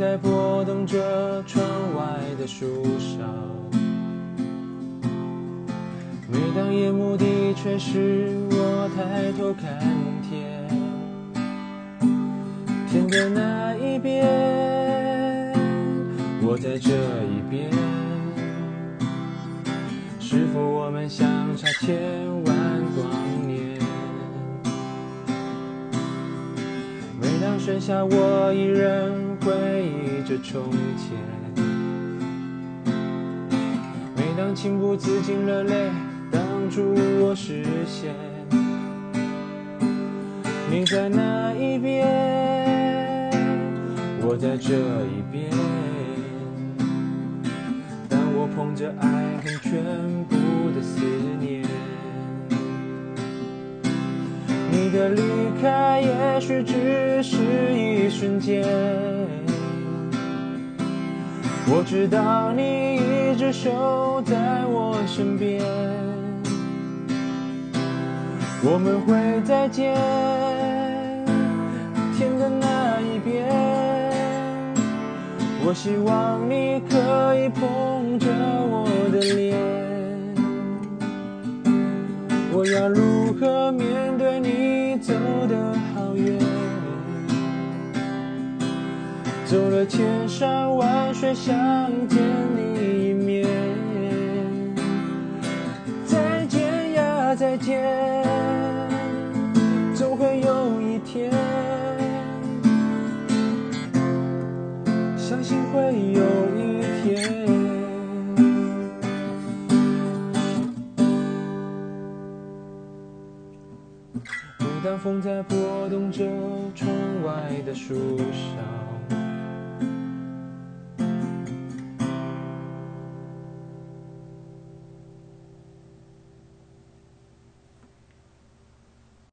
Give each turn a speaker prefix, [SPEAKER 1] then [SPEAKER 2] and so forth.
[SPEAKER 1] 在拨动着窗外的树梢，每当夜幕低垂时，我抬头看天，天的那一边，我在这一边，是否我们相差千万光年？剩下，我一人回忆着从前。每当情不自禁热泪挡住我视线，你在那一边，我在这一边。当我捧着爱恨全部的思念。你的离开也许只是一瞬间，我知道你一直守在我身边，我们会再见，天的那一边。我希望你可以捧着我的走了千山万水，想见你一面。再见呀，再见，总会有一天，相信会有一天。每当风在拨动着窗外的树梢，